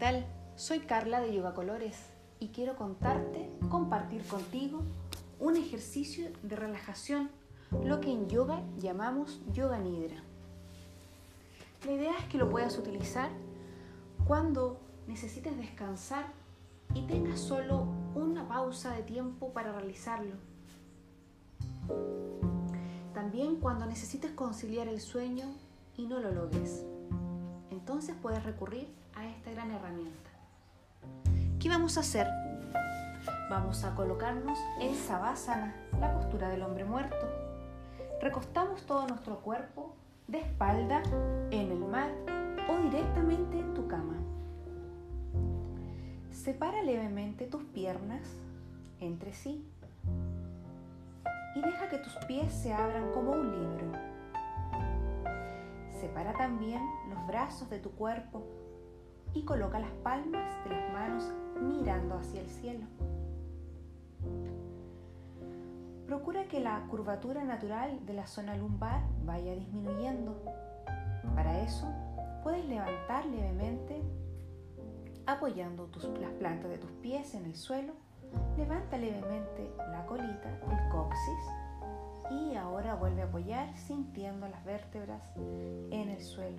tal? Soy Carla de Yoga Colores y quiero contarte, compartir contigo un ejercicio de relajación, lo que en yoga llamamos yoga nidra. La idea es que lo puedas utilizar cuando necesites descansar y tengas solo una pausa de tiempo para realizarlo. También cuando necesites conciliar el sueño y no lo logres. Entonces puedes recurrir a esta gran herramienta. ¿Qué vamos a hacer? Vamos a colocarnos en Savasana, la postura del hombre muerto. Recostamos todo nuestro cuerpo de espalda en el mar o directamente en tu cama. Separa levemente tus piernas entre sí y deja que tus pies se abran como un libro. Separa también brazos de tu cuerpo y coloca las palmas de las manos mirando hacia el cielo. Procura que la curvatura natural de la zona lumbar vaya disminuyendo. Para eso, puedes levantar levemente apoyando las plantas de tus pies en el suelo. Levanta levemente la colita, el coxis y ahora vuelve a apoyar sintiendo las vértebras en el suelo.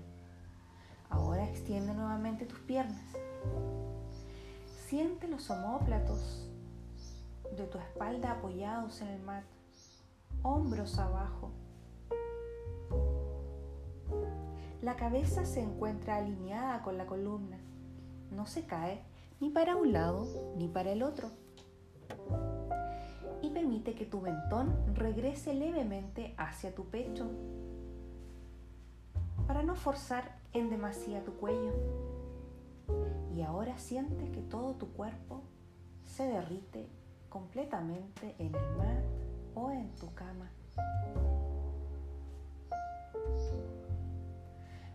Ahora extiende nuevamente tus piernas. Siente los omóplatos de tu espalda apoyados en el mat, hombros abajo. La cabeza se encuentra alineada con la columna, no se cae ni para un lado ni para el otro. Y permite que tu mentón regrese levemente hacia tu pecho para no forzar en demasía tu cuello. Y ahora siente que todo tu cuerpo se derrite completamente en el mar o en tu cama.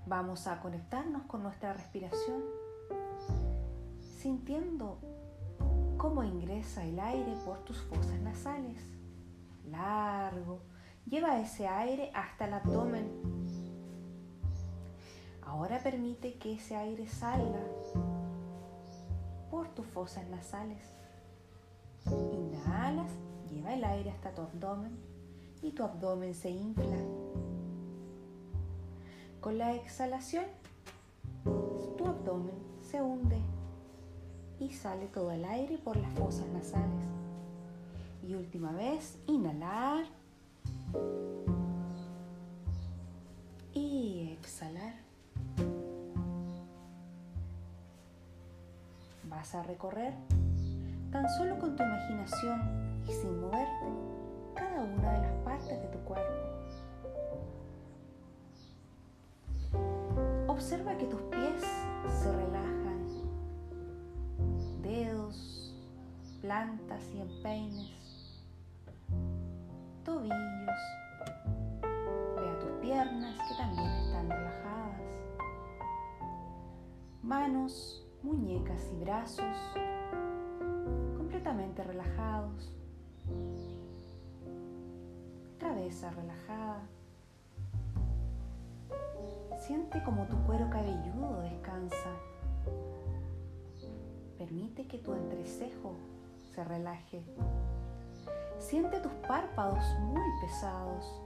Vamos a conectarnos con nuestra respiración, sintiendo cómo ingresa el aire por tus fosas nasales. Largo, lleva ese aire hasta el abdomen Ahora permite que ese aire salga por tus fosas nasales. Inhalas, lleva el aire hasta tu abdomen y tu abdomen se infla. Con la exhalación, tu abdomen se hunde y sale todo el aire por las fosas nasales. Y última vez, inhalar A recorrer tan solo con tu imaginación y sin moverte cada una de las partes de tu cuerpo. Observa que tus pies se relajan, dedos, plantas y empeines, tobillos. Ve a tus piernas que también están relajadas, manos muñecas y brazos completamente relajados, cabeza relajada. Siente como tu cuero cabelludo descansa. Permite que tu entrecejo se relaje. Siente tus párpados muy pesados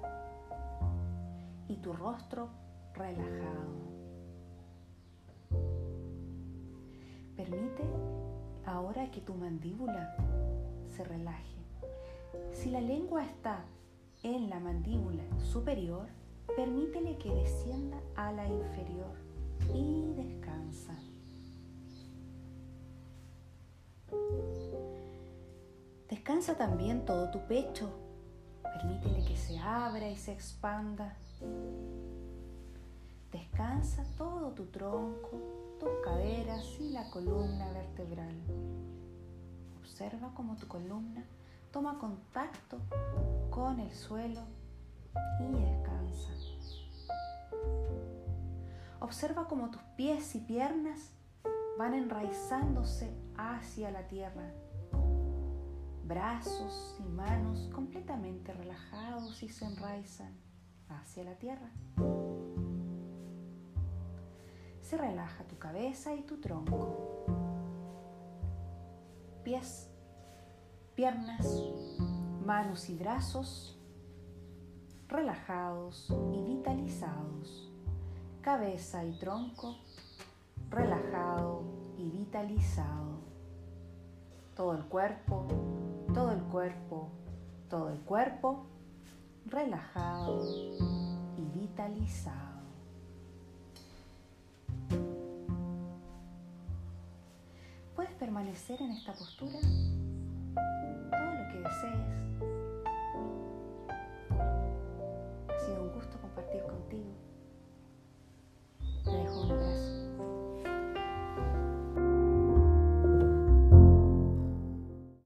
y tu rostro relajado. Permite ahora que tu mandíbula se relaje. Si la lengua está en la mandíbula superior, permítele que descienda a la inferior y descansa. Descansa también todo tu pecho. Permítele que se abra y se expanda. Descansa todo tu tronco, tus caderas y la columna vertebral. Observa cómo tu columna toma contacto con el suelo y descansa. Observa cómo tus pies y piernas van enraizándose hacia la tierra. Brazos y manos completamente relajados y se enraizan hacia la tierra. Se relaja tu cabeza y tu tronco. Pies, piernas, manos y brazos relajados y vitalizados. Cabeza y tronco relajado y vitalizado. Todo el cuerpo, todo el cuerpo, todo el cuerpo relajado y vitalizado. permanecer en esta postura todo lo que desees. Ha sido un gusto compartir contigo. Te dejo un